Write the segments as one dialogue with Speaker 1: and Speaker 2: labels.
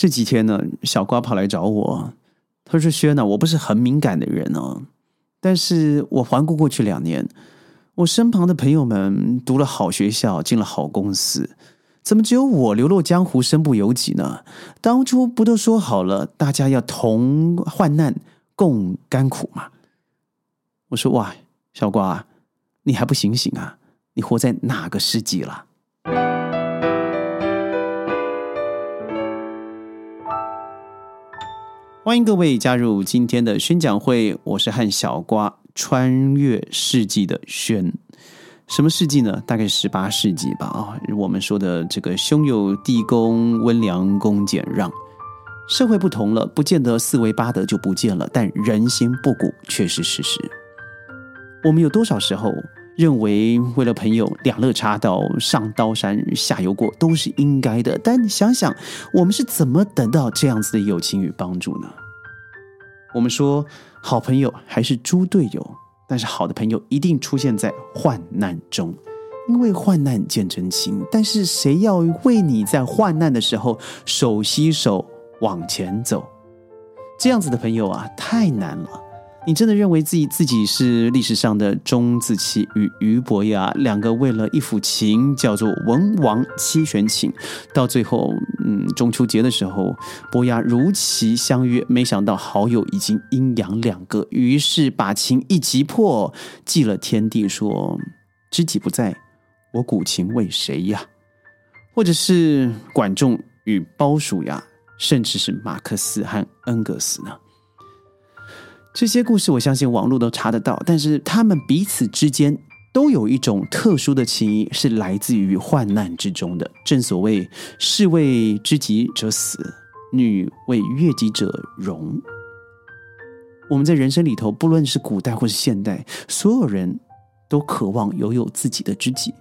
Speaker 1: 这几天呢，小瓜跑来找我，他说：“轩呢，我不是很敏感的人哦，但是我环顾过去两年，我身旁的朋友们读了好学校，进了好公司，怎么只有我流落江湖，身不由己呢？当初不都说好了，大家要同患难，共甘苦吗？”我说：“哇，小瓜，你还不醒醒啊？你活在哪个世纪了？”欢迎各位加入今天的宣讲会，我是和小瓜穿越世纪的轩。什么世纪呢？大概十八世纪吧。啊，我们说的这个兄友弟恭，温良恭俭让。社会不同了，不见得四维八德就不见了，但人心不古却是事实。我们有多少时候认为为了朋友两肋插刀，上刀山下油锅都是应该的？但你想想，我们是怎么得到这样子的友情与帮助呢？我们说好朋友还是猪队友，但是好的朋友一定出现在患难中，因为患难见真情。但是谁要为你在患难的时候手携手往前走？这样子的朋友啊，太难了。你真的认为自己自己是历史上的钟子期与俞伯牙两个为了一幅琴叫做文王七弦琴，到最后，嗯，中秋节的时候，伯牙如期相约，没想到好友已经阴阳两隔，于是把琴一击破，祭了天地，说知己不在，我古琴为谁呀？或者是管仲与鲍叔牙，甚至是马克思和恩格斯呢？这些故事，我相信网络都查得到，但是他们彼此之间都有一种特殊的情谊，是来自于患难之中的。正所谓“士为知己者死，女为悦己者容”。我们在人生里头，不论是古代或是现代，所有人都渴望拥有自己的知己，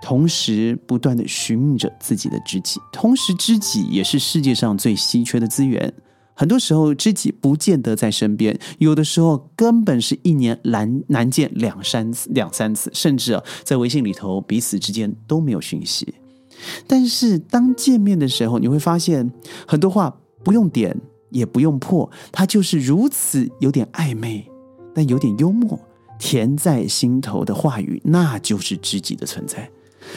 Speaker 1: 同时不断的寻觅着自己的知己。同时，知己也是世界上最稀缺的资源。很多时候，知己不见得在身边，有的时候根本是一年难难见两三次、两三次，甚至啊，在微信里头彼此之间都没有讯息。但是当见面的时候，你会发现很多话不用点也不用破，它就是如此有点暧昧，但有点幽默，甜在心头的话语，那就是知己的存在。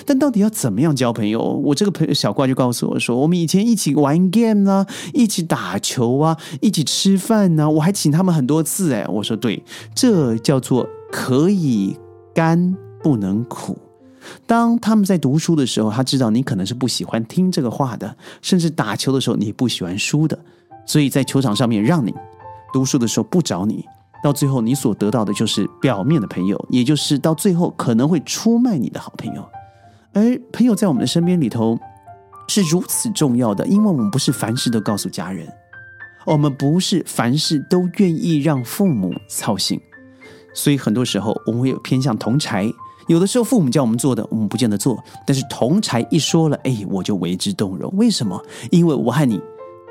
Speaker 1: 但到底要怎么样交朋友？我这个朋友小怪就告诉我说：“我们以前一起玩 game 啊，一起打球啊，一起吃饭呢，我还请他们很多次。”哎，我说对，这叫做可以甘不能苦。当他们在读书的时候，他知道你可能是不喜欢听这个话的；甚至打球的时候，你不喜欢输的，所以在球场上面让你读书的时候不找你，到最后你所得到的就是表面的朋友，也就是到最后可能会出卖你的好朋友。而朋友在我们的身边里头是如此重要的，因为我们不是凡事都告诉家人，我们不是凡事都愿意让父母操心，所以很多时候我们会有偏向同柴。有的时候父母叫我们做的，我们不见得做；但是同柴一说了，哎，我就为之动容。为什么？因为我和你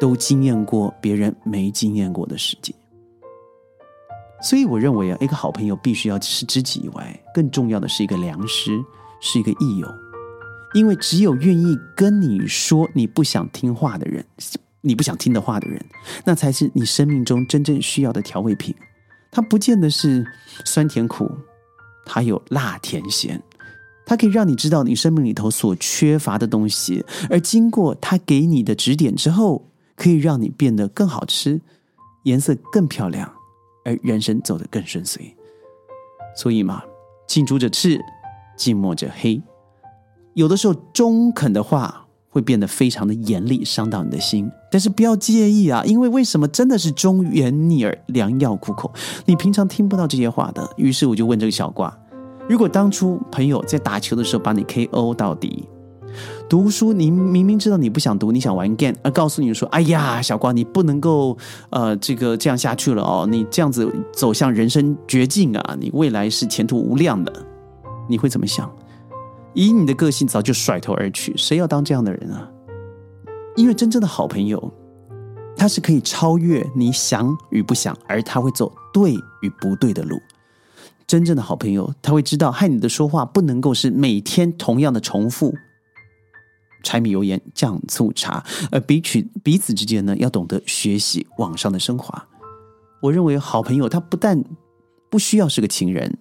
Speaker 1: 都经验过别人没经验过的世界。所以我认为啊，一个好朋友必须要是知己以外，更重要的是一个良师，是一个益友。因为只有愿意跟你说你不想听话的人，你不想听的话的人，那才是你生命中真正需要的调味品。它不见得是酸甜苦，它有辣甜咸，它可以让你知道你生命里头所缺乏的东西，而经过他给你的指点之后，可以让你变得更好吃，颜色更漂亮，而人生走得更顺遂。所以嘛，近朱者赤，近墨者黑。有的时候中肯的话会变得非常的严厉，伤到你的心。但是不要介意啊，因为为什么真的是忠言逆耳，良药苦口？你平常听不到这些话的。于是我就问这个小瓜：如果当初朋友在打球的时候把你 KO 到底，读书你明明知道你不想读，你想玩 game，而告诉你说：“哎呀，小瓜，你不能够呃这个这样下去了哦，你这样子走向人生绝境啊，你未来是前途无量的。”你会怎么想？以你的个性，早就甩头而去。谁要当这样的人啊？因为真正的好朋友，他是可以超越你想与不想，而他会走对与不对的路。真正的好朋友，他会知道，害你的说话不能够是每天同样的重复，柴米油盐酱醋茶，而彼此彼此之间呢，要懂得学习网上的升华。我认为好朋友他不但不需要是个情人，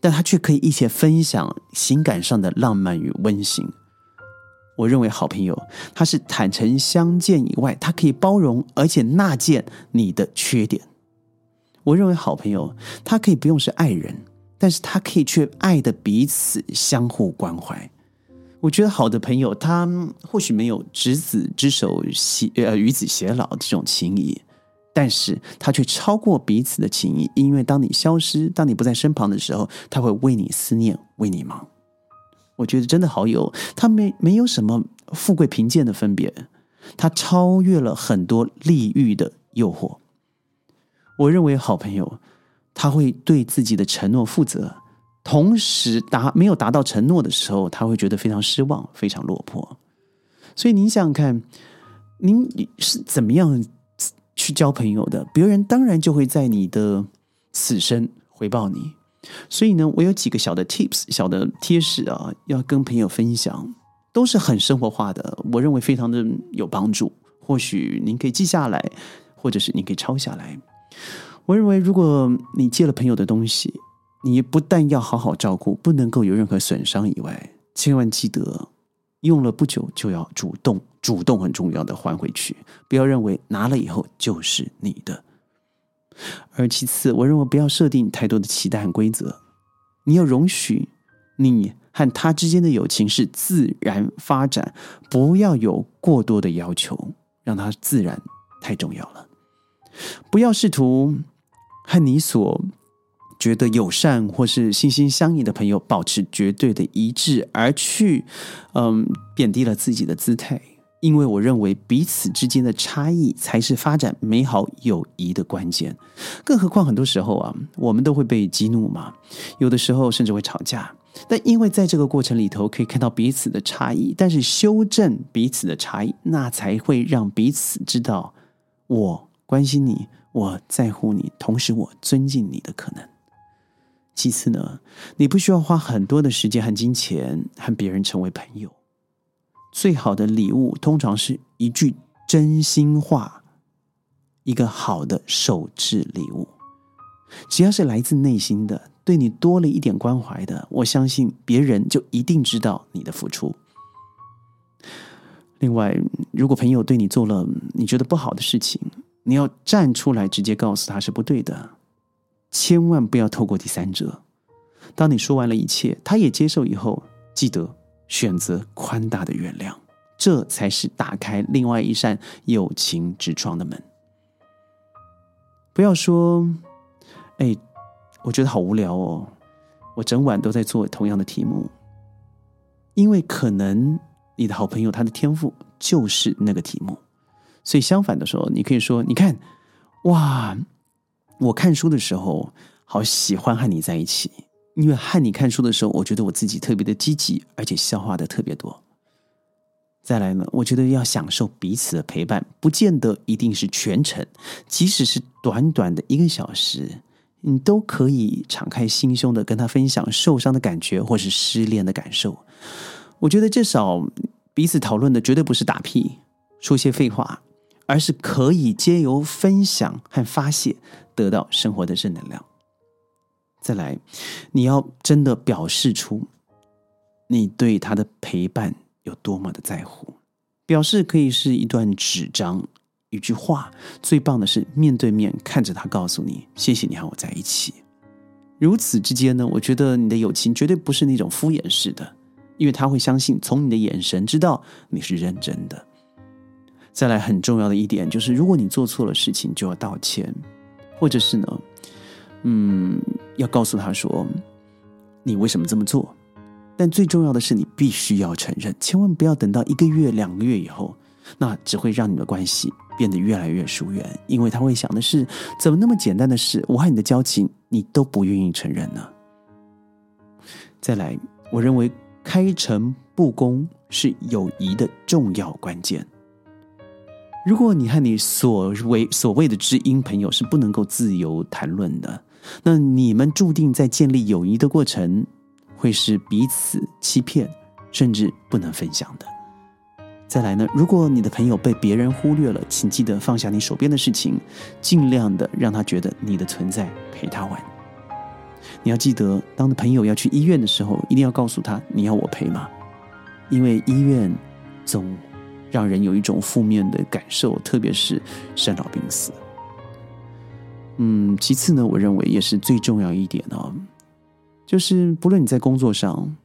Speaker 1: 但他却可以一起分享情感上的浪漫与温馨。我认为好朋友他是坦诚相见以外，他可以包容而且纳谏你的缺点。我认为好朋友他可以不用是爱人，但是他可以却爱的彼此相互关怀。我觉得好的朋友他或许没有执子之手呃与子偕老这种情谊。但是他却超过彼此的情谊，因为当你消失，当你不在身旁的时候，他会为你思念，为你忙。我觉得真的好友，他没没有什么富贵贫贱的分别，他超越了很多利欲的诱惑。我认为好朋友，他会对自己的承诺负责，同时达没有达到承诺的时候，他会觉得非常失望，非常落魄。所以您想想看，您是怎么样？去交朋友的，别人当然就会在你的此生回报你。所以呢，我有几个小的 tips、小的贴士啊，要跟朋友分享，都是很生活化的，我认为非常的有帮助。或许您可以记下来，或者是您可以抄下来。我认为，如果你借了朋友的东西，你不但要好好照顾，不能够有任何损伤以外，千万记得。用了不久就要主动，主动很重要的还回去，不要认为拿了以后就是你的。而其次，我认为不要设定太多的期待和规则，你要容许你和他之间的友情是自然发展，不要有过多的要求，让它自然太重要了。不要试图和你所。觉得友善或是心心相印的朋友保持绝对的一致，而去嗯贬低了自己的姿态，因为我认为彼此之间的差异才是发展美好友谊的关键。更何况很多时候啊，我们都会被激怒嘛，有的时候甚至会吵架。但因为在这个过程里头可以看到彼此的差异，但是修正彼此的差异，那才会让彼此知道我关心你，我在乎你，同时我尊敬你的可能。其次呢，你不需要花很多的时间和金钱和别人成为朋友。最好的礼物通常是一句真心话，一个好的手制礼物。只要是来自内心的，对你多了一点关怀的，我相信别人就一定知道你的付出。另外，如果朋友对你做了你觉得不好的事情，你要站出来直接告诉他是不对的。千万不要透过第三者。当你说完了一切，他也接受以后，记得选择宽大的原谅，这才是打开另外一扇友情之窗的门。不要说：“哎，我觉得好无聊哦，我整晚都在做同样的题目。”因为可能你的好朋友他的天赋就是那个题目，所以相反的时候，你可以说：“你看，哇。”我看书的时候，好喜欢和你在一起，因为和你看书的时候，我觉得我自己特别的积极，而且消化的特别多。再来呢，我觉得要享受彼此的陪伴，不见得一定是全程，即使是短短的一个小时，你都可以敞开心胸的跟他分享受伤的感觉，或是失恋的感受。我觉得至少彼此讨论的绝对不是打屁，说些废话。而是可以借由分享和发泄，得到生活的正能量。再来，你要真的表示出你对他的陪伴有多么的在乎。表示可以是一段纸张、一句话，最棒的是面对面看着他，告诉你：“谢谢你和我在一起。”如此之间呢，我觉得你的友情绝对不是那种敷衍式的，因为他会相信从你的眼神知道你是认真的。再来很重要的一点就是，如果你做错了事情，就要道歉，或者是呢，嗯，要告诉他说你为什么这么做。但最重要的是，你必须要承认，千万不要等到一个月、两个月以后，那只会让你的关系变得越来越疏远，因为他会想的是，怎么那么简单的事，我和你的交情你都不愿意承认呢？再来，我认为开诚布公是友谊的重要关键。如果你和你所谓所谓的知音朋友是不能够自由谈论的，那你们注定在建立友谊的过程会是彼此欺骗，甚至不能分享的。再来呢，如果你的朋友被别人忽略了，请记得放下你手边的事情，尽量的让他觉得你的存在陪他玩。你要记得，当朋友要去医院的时候，一定要告诉他你要我陪吗？因为医院总让人有一种负面的感受，特别是生老病死。嗯，其次呢，我认为也是最重要一点哦，就是不论你在工作上、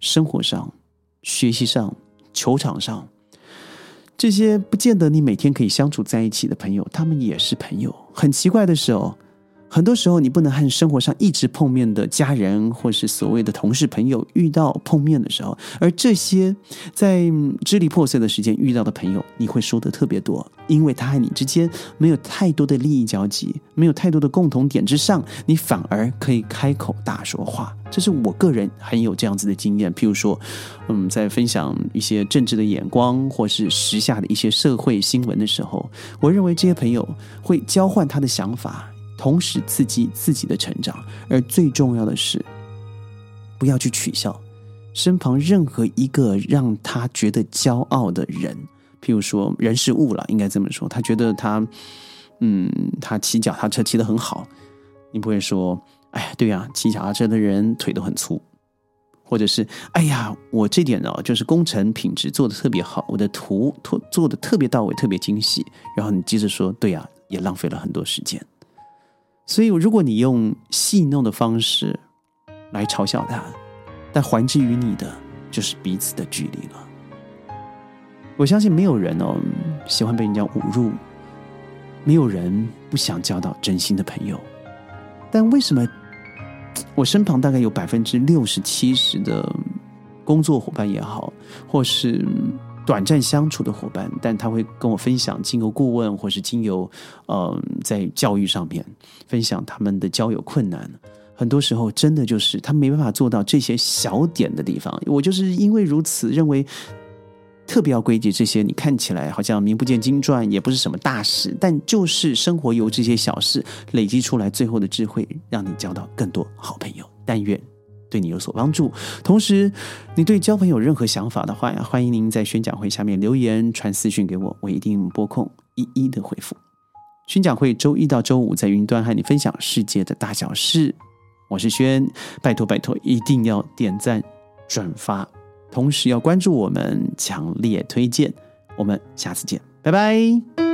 Speaker 1: 生活上、学习上、球场上，这些不见得你每天可以相处在一起的朋友，他们也是朋友。很奇怪的是哦。很多时候，你不能和生活上一直碰面的家人，或是所谓的同事、朋友遇到碰面的时候，而这些在支离破碎的时间遇到的朋友，你会说的特别多，因为他和你之间没有太多的利益交集，没有太多的共同点之上，你反而可以开口大说话。这是我个人很有这样子的经验。譬如说，嗯，在分享一些政治的眼光，或是时下的一些社会新闻的时候，我认为这些朋友会交换他的想法。同时刺激自己的成长，而最重要的是，不要去取笑身旁任何一个让他觉得骄傲的人，譬如说人事物了，应该这么说。他觉得他，嗯，他骑脚踏车骑得很好，你不会说，哎呀，对呀，骑脚踏车的人腿都很粗，或者是，哎呀，我这点哦，就是工程品质做的特别好，我的图做做的特别到位，特别精细。然后你接着说，对呀，也浪费了很多时间。所以，如果你用戏弄的方式来嘲笑他，但还之于你的就是彼此的距离了。我相信没有人哦喜欢被人家侮辱，没有人不想交到真心的朋友。但为什么我身旁大概有百分之六十七十的工作伙伴也好，或是？短暂相处的伙伴，但他会跟我分享经由顾问，或是经由呃在教育上面分享他们的交友困难。很多时候，真的就是他没办法做到这些小点的地方。我就是因为如此，认为特别要规矩这些。你看起来好像名不见经传，也不是什么大事，但就是生活由这些小事累积出来，最后的智慧，让你交到更多好朋友。但愿。对你有所帮助。同时，你对交朋友任何想法的话呀，欢迎您在宣讲会下面留言、传私讯给我，我一定拨空一一的回复。宣讲会周一到周五在云端和你分享世界的大小事。我是轩，拜托拜托，一定要点赞、转发，同时要关注我们，强烈推荐。我们下次见，拜拜。